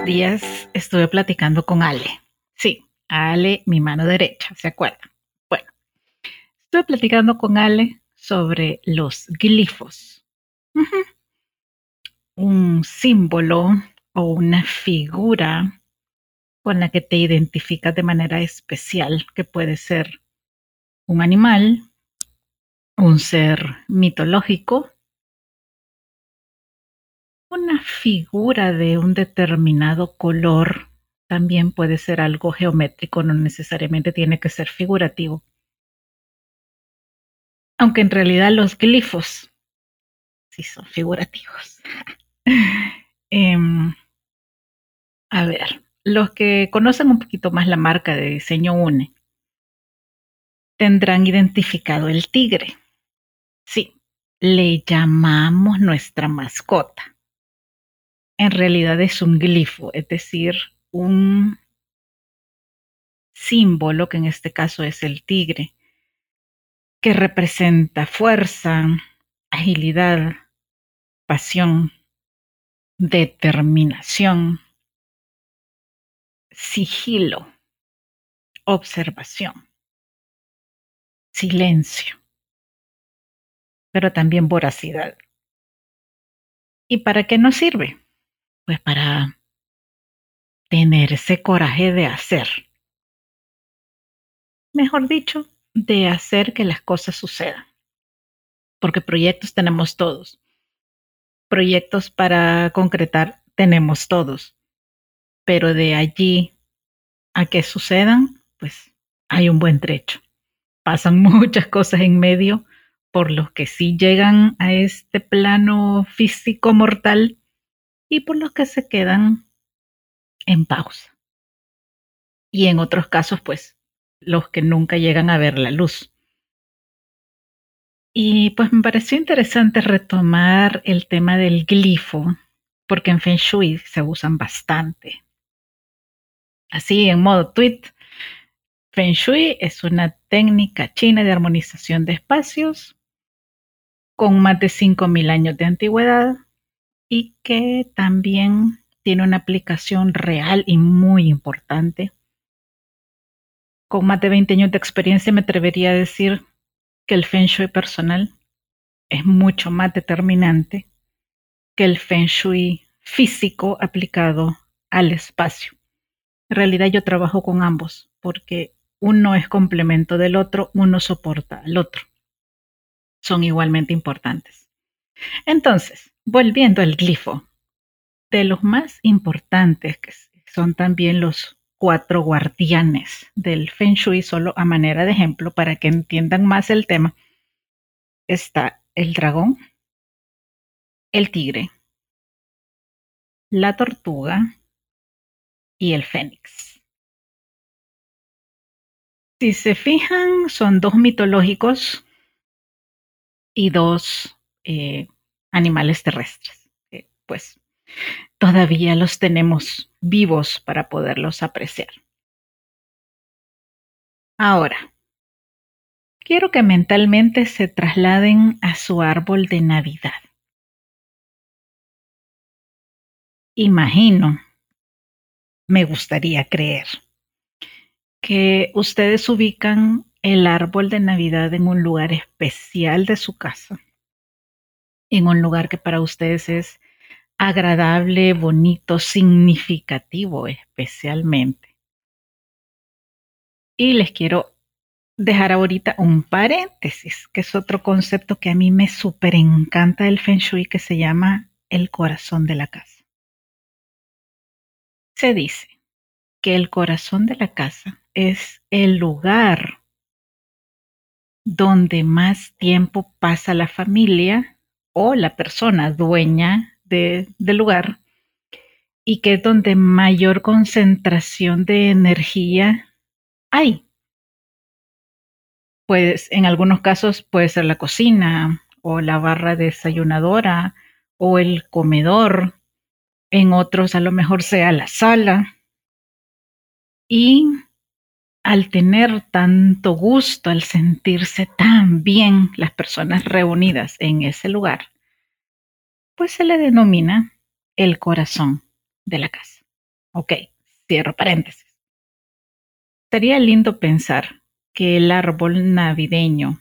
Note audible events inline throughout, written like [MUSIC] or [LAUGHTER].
Días estuve platicando con Ale. Sí, Ale, mi mano derecha, ¿se acuerdan? Bueno, estoy platicando con Ale sobre los glifos. Un símbolo o una figura con la que te identificas de manera especial, que puede ser un animal, un ser mitológico, una figura de un determinado color también puede ser algo geométrico, no necesariamente tiene que ser figurativo. Aunque en realidad los glifos sí son figurativos. [LAUGHS] Em, a ver, los que conocen un poquito más la marca de diseño UNE tendrán identificado el tigre. Sí, le llamamos nuestra mascota. En realidad es un glifo, es decir, un símbolo, que en este caso es el tigre, que representa fuerza, agilidad, pasión, determinación, sigilo, observación, silencio, pero también voracidad. ¿Y para qué nos sirve? Pues para tener ese coraje de hacer. Mejor dicho, de hacer que las cosas sucedan. Porque proyectos tenemos todos. Proyectos para concretar tenemos todos. Pero de allí a que sucedan, pues hay un buen trecho. Pasan [LAUGHS] muchas cosas en medio por los que sí llegan a este plano físico mortal y por los que se quedan en pausa. Y en otros casos, pues, los que nunca llegan a ver la luz. Y pues me pareció interesante retomar el tema del glifo, porque en Feng Shui se usan bastante. Así, en modo tweet, Feng Shui es una técnica china de armonización de espacios con más de 5.000 años de antigüedad y que también tiene una aplicación real y muy importante. Con más de 20 años de experiencia me atrevería a decir que el Feng Shui personal es mucho más determinante que el Feng Shui físico aplicado al espacio. En realidad yo trabajo con ambos porque uno es complemento del otro, uno soporta al otro. Son igualmente importantes. Entonces, volviendo al glifo, de los más importantes, que son también los cuatro guardianes del Feng Shui, solo a manera de ejemplo, para que entiendan más el tema, está el dragón, el tigre, la tortuga y el fénix. Si se fijan, son dos mitológicos y dos eh, animales terrestres. pues todavía los tenemos vivos para poderlos apreciar. Ahora, quiero que mentalmente se trasladen a su árbol de Navidad. Imagino, me gustaría creer, que ustedes ubican el árbol de Navidad en un lugar especial de su casa, en un lugar que para ustedes es agradable, bonito, significativo especialmente. Y les quiero dejar ahorita un paréntesis, que es otro concepto que a mí me súper encanta del Feng Shui, que se llama el corazón de la casa. Se dice que el corazón de la casa es el lugar donde más tiempo pasa la familia o la persona dueña del lugar y que es donde mayor concentración de energía hay. Pues en algunos casos puede ser la cocina o la barra desayunadora o el comedor. En otros a lo mejor sea la sala. Y al tener tanto gusto, al sentirse tan bien las personas reunidas en ese lugar, pues se le denomina el corazón de la casa. Ok, cierro paréntesis. Sería lindo pensar que el árbol navideño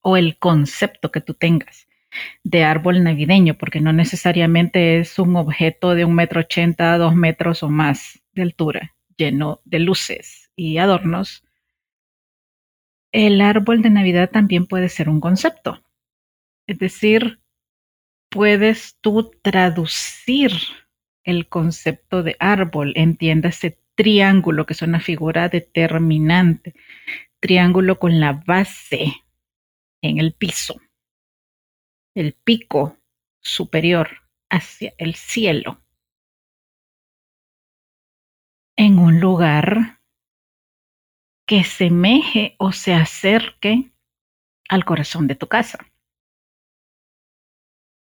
o el concepto que tú tengas de árbol navideño, porque no necesariamente es un objeto de un metro ochenta, dos metros o más de altura, lleno de luces y adornos, el árbol de Navidad también puede ser un concepto. Es decir, puedes tú traducir el concepto de árbol, entiéndase triángulo, que es una figura determinante, triángulo con la base en el piso, el pico superior hacia el cielo en un lugar que semeje o se acerque al corazón de tu casa.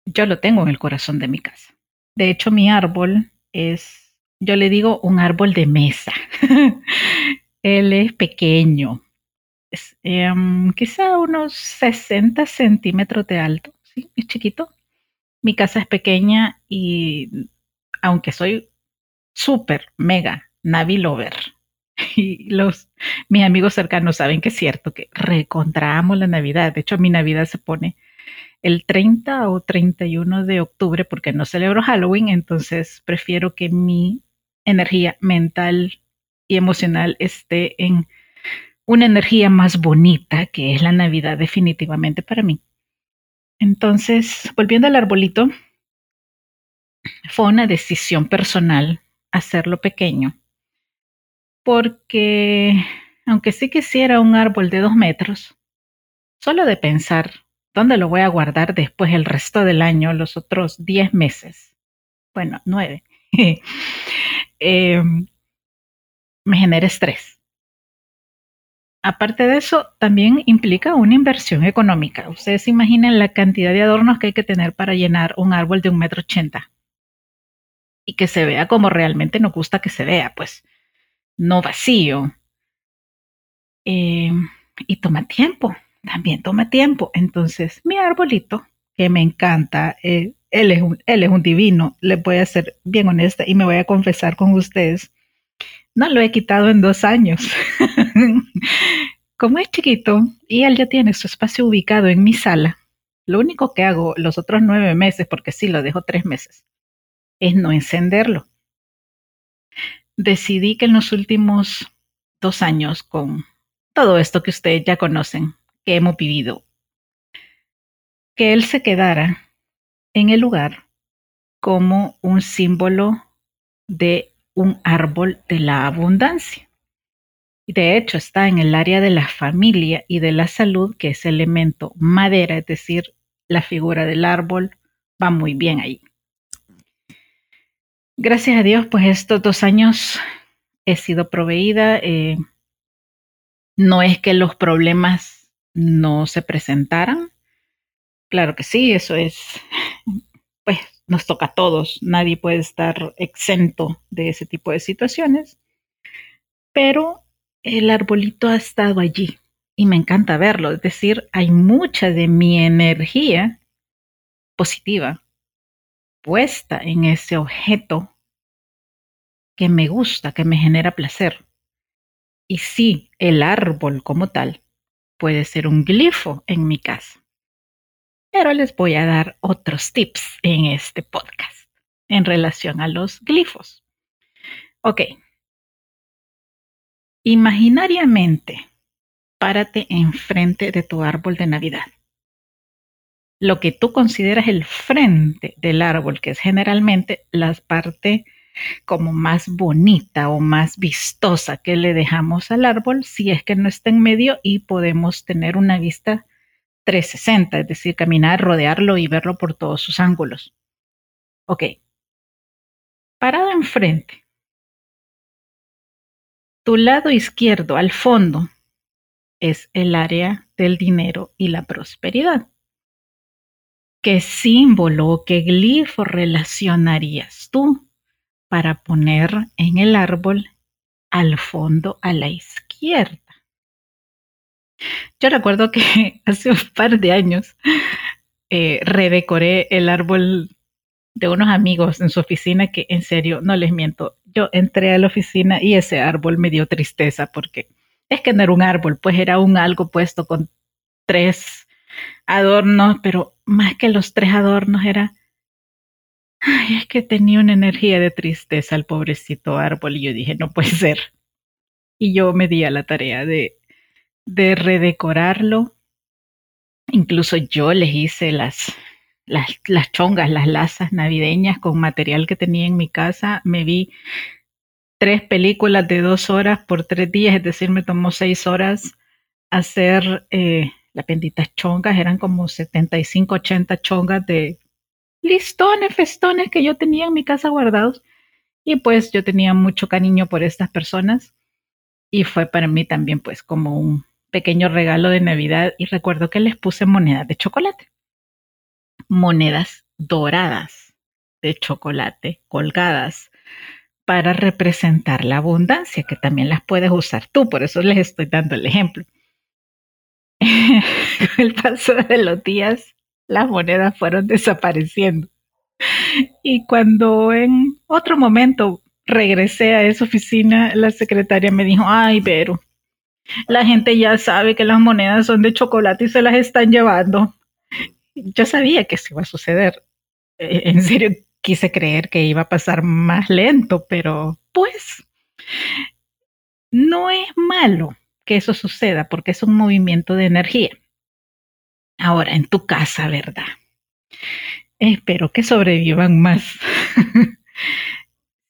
Yo lo tengo en el corazón de mi casa. De hecho, mi árbol es, yo le digo, un árbol de mesa. [LAUGHS] Él es pequeño, es, em, quizá unos 60 centímetros de alto. Es chiquito. Mi casa es pequeña y aunque soy súper, mega Navi Lover. [LAUGHS] Y los, mis amigos cercanos saben que es cierto, que recontramos la Navidad. De hecho, mi Navidad se pone el 30 o 31 de octubre porque no celebro Halloween, entonces prefiero que mi energía mental y emocional esté en una energía más bonita, que es la Navidad definitivamente para mí. Entonces, volviendo al arbolito, fue una decisión personal hacerlo pequeño porque aunque sí quisiera un árbol de dos metros, solo de pensar dónde lo voy a guardar después el resto del año, los otros diez meses, bueno, nueve, [LAUGHS] em, me genera estrés. Aparte de eso, también implica una inversión económica. Ustedes imaginan la cantidad de adornos que hay que tener para llenar un árbol de un metro ochenta y que se vea como realmente nos gusta que se vea, pues no vacío. Eh, y toma tiempo, también toma tiempo. Entonces, mi arbolito, que me encanta, eh, él, es un, él es un divino, le voy a ser bien honesta y me voy a confesar con ustedes. No lo he quitado en dos años. [LAUGHS] Como es chiquito y él ya tiene su espacio ubicado en mi sala, lo único que hago los otros nueve meses, porque sí lo dejo tres meses, es no encenderlo decidí que en los últimos dos años, con todo esto que ustedes ya conocen, que hemos vivido, que él se quedara en el lugar como un símbolo de un árbol de la abundancia. Y de hecho está en el área de la familia y de la salud, que es elemento madera, es decir, la figura del árbol va muy bien ahí. Gracias a Dios, pues estos dos años he sido proveída. Eh, No es que los problemas no se presentaran. Claro que sí, eso es, pues nos toca a todos. Nadie puede estar exento de ese tipo de situaciones. Pero el arbolito ha estado allí y me encanta verlo. Es decir, hay mucha de mi energía positiva puesta en ese objeto que me gusta, que me genera placer. Y sí, el árbol como tal puede ser un glifo en mi casa. Pero les voy a dar otros tips en este podcast en relación a los glifos. Ok. Imaginariamente, párate enfrente de tu árbol de Navidad. Lo que tú consideras el frente del árbol, que es generalmente la parte como más bonita o más vistosa que le dejamos al árbol si es que no está en medio y podemos tener una vista 360, es decir, caminar, rodearlo y verlo por todos sus ángulos. Ok. Parado enfrente. Tu lado izquierdo, al fondo, es el área del dinero y la prosperidad. ¿Qué símbolo o qué glifo relacionarías tú para poner en el árbol al fondo a la izquierda. Yo recuerdo que [LAUGHS] hace un par de años eh, redecoré el árbol de unos amigos en su oficina que en serio, no les miento, yo entré a la oficina y ese árbol me dio tristeza porque es que no era un árbol, pues era un algo puesto con tres adornos, pero más que los tres adornos era Ay, es que tenía una energía de tristeza el pobrecito árbol y yo dije, no puede ser. Y yo me di a la tarea de, de redecorarlo. Incluso yo les hice las, las, las chongas, las lazas navideñas con material que tenía en mi casa. Me vi tres películas de dos horas por tres días, es decir, me tomó seis horas hacer eh, las benditas chongas. Eran como 75, 80 chongas de listones, festones que yo tenía en mi casa guardados. Y pues yo tenía mucho cariño por estas personas y fue para mí también pues como un pequeño regalo de Navidad y recuerdo que les puse monedas de chocolate. Monedas doradas de chocolate colgadas para representar la abundancia, que también las puedes usar tú, por eso les estoy dando el ejemplo. [LAUGHS] el paso de los días las monedas fueron desapareciendo. Y cuando en otro momento regresé a esa oficina, la secretaria me dijo, ay, pero la gente ya sabe que las monedas son de chocolate y se las están llevando. Yo sabía que eso iba a suceder. Eh, en serio, quise creer que iba a pasar más lento, pero pues no es malo que eso suceda porque es un movimiento de energía. Ahora, en tu casa, ¿verdad? Espero que sobrevivan más. [LAUGHS]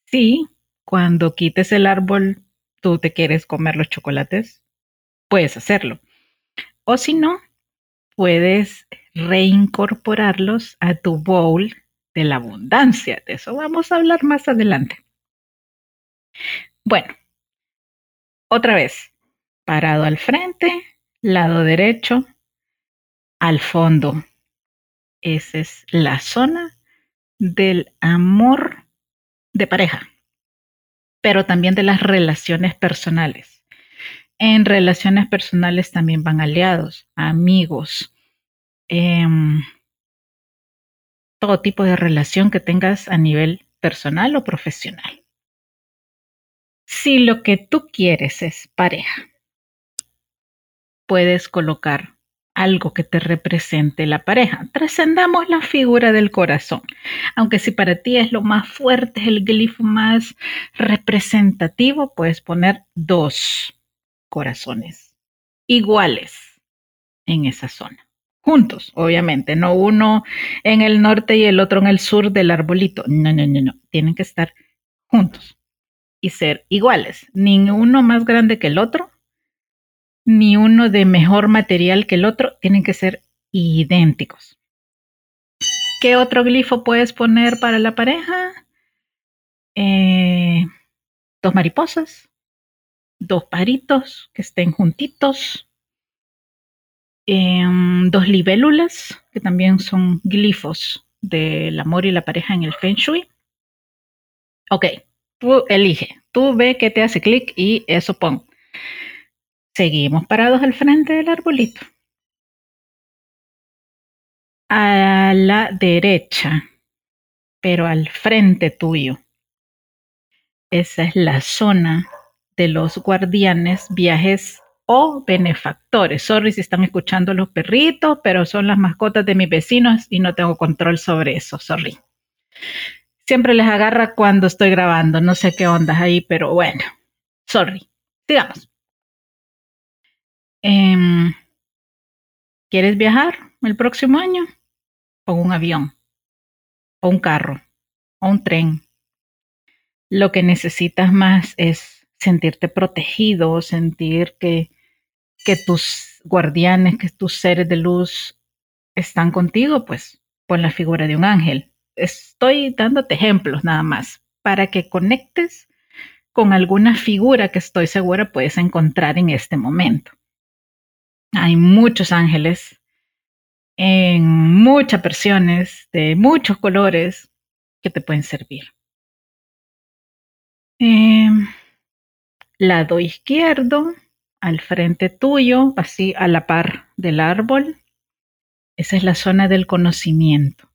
sí, cuando quites el árbol, tú te quieres comer los chocolates, puedes hacerlo. O si no, puedes reincorporarlos a tu bowl de la abundancia. De eso vamos a hablar más adelante. Bueno, otra vez, parado al frente, lado derecho, al fondo. Esa es la zona del amor de pareja, pero también de las relaciones personales. En relaciones personales también van aliados, amigos, em, todo tipo de relación que tengas a nivel personal o profesional. Si lo que tú quieres es pareja, puedes colocar algo que te represente la pareja. Trascendamos la figura del corazón. Aunque si para ti es lo más fuerte, es el glifo más representativo, puedes poner dos corazones iguales en esa zona. Juntos, obviamente, no uno en el norte y el otro en el sur del arbolito. No, no, no, no. Tienen que estar juntos y ser iguales. Ni uno más grande que el otro, ni uno de mejor material que el otro, tienen que ser idénticos. ¿Qué otro glifo puedes poner para la pareja? Eh, dos mariposas, dos paritos que estén juntitos, em, dos libélulas, que también son glifos del amor y la pareja en el Feng Shui. Ok, tú elige, tú ve qué te hace clic y eso pon. Seguimos parados al frente del arbolito. A la derecha, pero al frente tuyo. Esa es la zona de los guardianes, viajes o benefactores. Sorry si están escuchando los perritos, pero son las mascotas de mis vecinos y no tengo control sobre eso. Sorry. Siempre les agarra cuando estoy grabando. No sé qué ondas ahí, pero bueno. Sorry. Sigamos. Em, ¿Quieres viajar el próximo año? Con un avión, o un carro, o un tren. Lo que necesitas más es sentirte protegido, sentir que, que tus guardianes, que tus seres de luz están contigo, pues pon la figura de un ángel. Estoy dándote ejemplos nada más para que conectes con alguna figura que estoy segura puedes encontrar en este momento. Hay muchos ángeles en muchas versiones, de muchos colores, que te pueden servir. Eh, lado izquierdo, al frente tuyo, así a la par del árbol. Esa es la zona del conocimiento,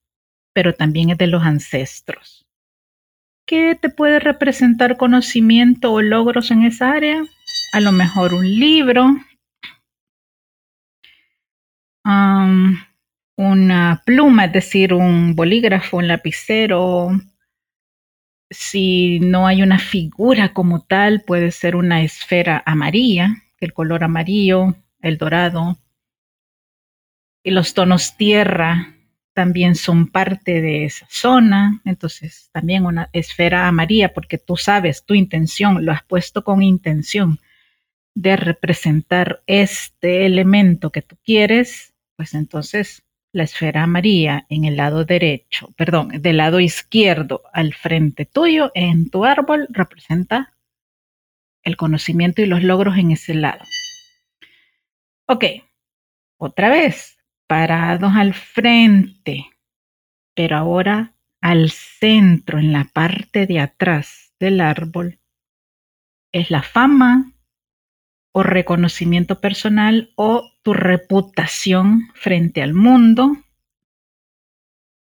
pero también es de los ancestros. ¿Qué te puede representar conocimiento o logros en esa área? A lo mejor un libro, una pluma, es decir, un bolígrafo, un lapicero, si no hay una figura como tal, puede ser una esfera amarilla, el color amarillo, el dorado. Y los tonos tierra también son parte de esa zona. Entonces, también una esfera amarilla, porque tú sabes tu intención, lo has puesto con intención de representar este elemento que tú quieres, pues entonces la esfera amarilla en el lado derecho, perdón, del lado izquierdo al frente tuyo en tu árbol representa el conocimiento y los logros en ese lado. Ok, otra vez, parados al frente, pero ahora al centro, en la parte de atrás del árbol, es la fama o reconocimiento personal o tu reputación frente al mundo.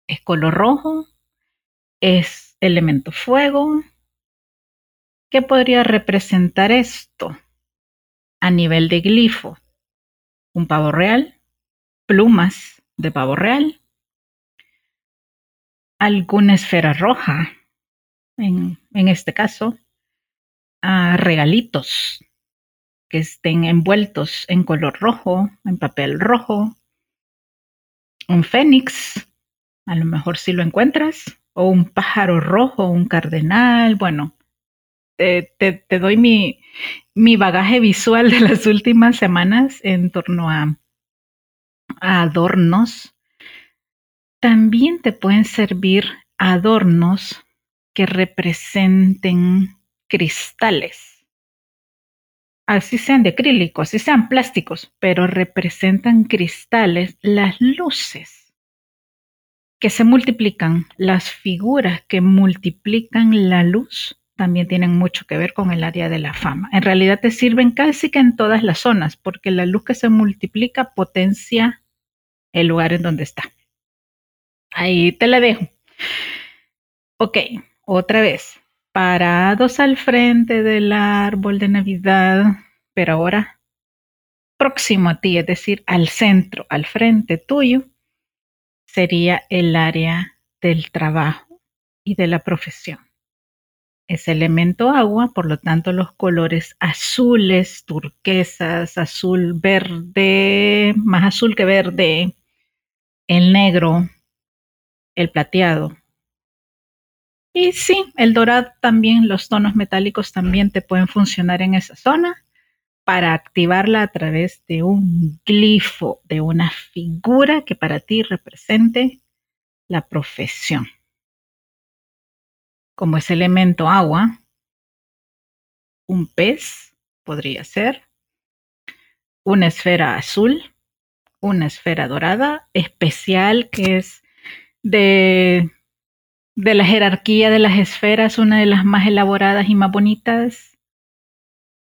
Es color rojo, es elemento fuego. ¿Qué podría representar esto a nivel de glifo? Un pavo real, plumas de pavo real, alguna esfera roja, en, este caso, a regalitos que estén envueltos en color rojo, en papel rojo. Un fénix, a lo mejor si lo encuentras, o un pájaro rojo, un cardenal, bueno, te, doy mi, mi, bagaje visual de las últimas semanas en torno a, a adornos. También te pueden servir adornos que representen cristales así sean de acrílico, así sean plásticos, pero representan cristales, las luces que se multiplican, las figuras que multiplican la luz, también tienen mucho que ver con el área de la fama. En realidad te sirven casi que en todas las zonas, porque la luz que se multiplica potencia el lugar en donde está. Ahí te la dejo. Ok, otra vez parados al frente del árbol de Navidad, pero ahora próximo a ti, es decir, al centro, al frente tuyo, sería el área del trabajo y de la profesión. Es elemento agua, por lo tanto los colores azules, turquesas, azul, verde, más azul que verde, el negro, el plateado, y sí, el dorado también, los tonos metálicos también te pueden funcionar en esa zona para activarla a través de un glifo, de una figura que para ti represente la profesión. Como es elemento agua, un pez podría ser, una esfera azul, una esfera dorada especial que es de, de la jerarquía de las esferas, una de las más elaboradas y más bonitas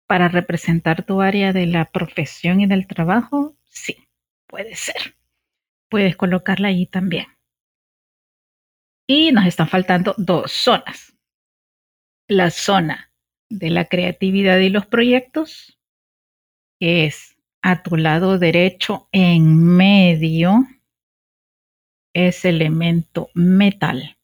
para representar tu área de la profesión y del trabajo, sí, puede ser. Puedes colocarla ahí también. Y nos están faltando dos zonas. La zona de la creatividad y los proyectos, que es a tu lado derecho en medio, es elemento metal.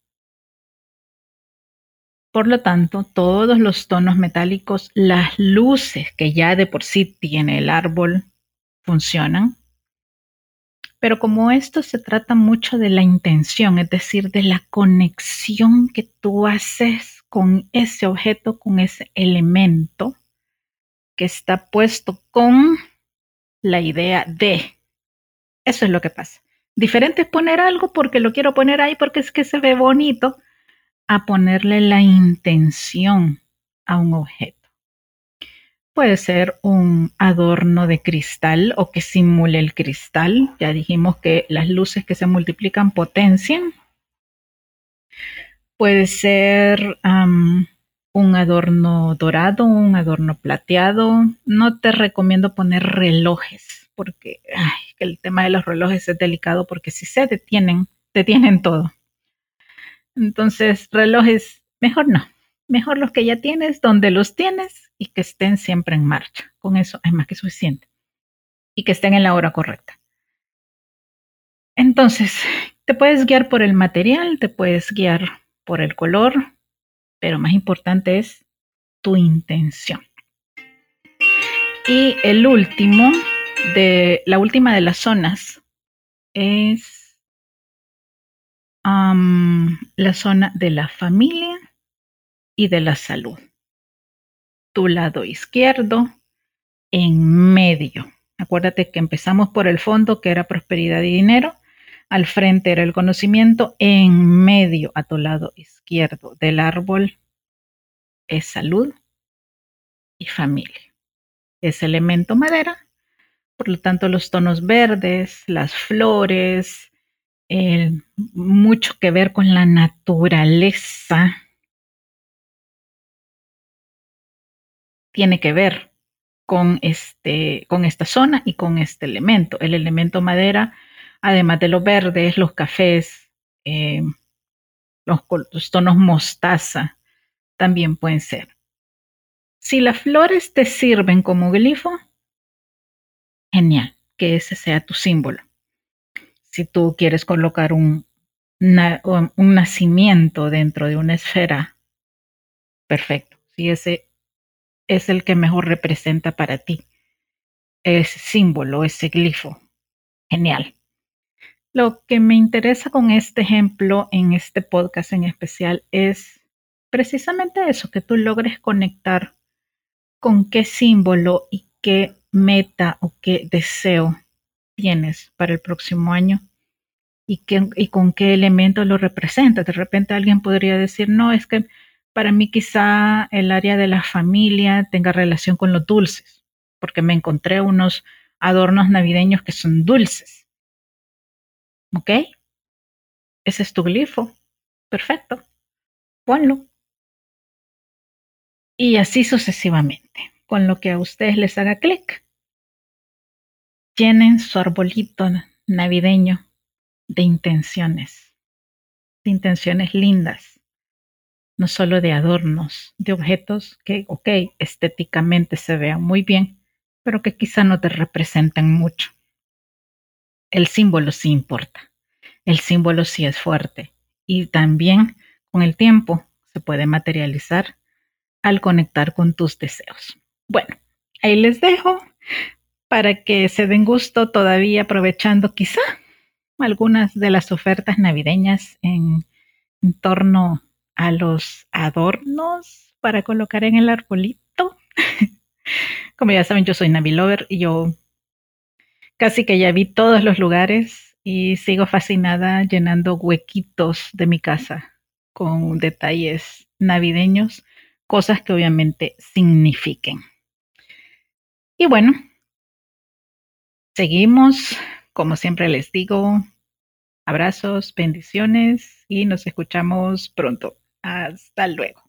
Por lo tanto, todos los tonos metálicos, las luces que ya de por sí tiene el árbol, funcionan. Pero como esto se trata mucho de la intención, es decir, de la conexión que tú haces con ese objeto, con ese elemento que está puesto con la idea de. Eso es lo que pasa. Diferente es poner algo porque lo quiero poner ahí porque es que se ve bonito, a ponerle la intención a un objeto. Puede ser un adorno de cristal o que simule el cristal. Ya dijimos que las luces que se multiplican potencian. Puede ser un adorno dorado, un adorno plateado. No te recomiendo poner relojes porque el tema de los relojes es delicado porque si se detienen, detienen todo. Entonces, relojes, mejor no. Mejor los que ya tienes, donde los tienes y que estén siempre en marcha. Con eso es más que suficiente. Y que estén en la hora correcta. Entonces, te puedes guiar por el material, te puedes guiar por el color, pero más importante es tu intención. Y el último de la última de las zonas es la zona de la familia y de la salud. Tu lado izquierdo en medio. Acuérdate que empezamos por el fondo que era prosperidad y dinero. Al frente era el conocimiento. En medio, a tu lado izquierdo del árbol, es salud y familia. Es elemento madera. Por lo tanto, los tonos verdes, las flores, mucho que ver con la naturaleza tiene que ver con, este, con esta zona y con este elemento. El elemento madera, además de los verdes, los cafés, eh, los, los tonos mostaza, también pueden ser. Si las flores te sirven como glifo, genial, que ese sea tu símbolo. Si tú quieres colocar un, un nacimiento dentro de una esfera, perfecto. Si ese es el que mejor representa para ti. Ese símbolo, ese glifo. Genial. Lo que me interesa con este ejemplo en este podcast en especial es precisamente eso, que tú logres conectar con qué símbolo y qué meta o qué deseo tienes para el próximo año y, qué, y con qué elemento lo representa. De repente alguien podría decir, no, es que para mí quizá el área de la familia tenga relación con los dulces, porque me encontré unos adornos navideños que son dulces. ¿Ok? Ese es tu glifo. Perfecto. Ponlo. Y así sucesivamente, con lo que a ustedes les haga clic. Llenen su arbolito navideño de intenciones, de intenciones lindas no solo de adornos, de objetos que, ok, estéticamente se vean muy bien, pero que quizá no te representen mucho. El símbolo sí importa, el símbolo sí es fuerte y también con el tiempo se puede materializar al conectar con tus deseos. Bueno, ahí les dejo para que se den gusto todavía aprovechando quizá algunas de las ofertas navideñas en, torno a los adornos para colocar en el arbolito. [LAUGHS] Como ya saben, yo soy Navi Lover y yo casi que ya vi todos los lugares y sigo fascinada llenando huequitos de mi casa con detalles navideños, cosas que obviamente signifiquen. Y bueno, seguimos, como siempre les digo, abrazos, bendiciones y nos escuchamos pronto. Hasta luego.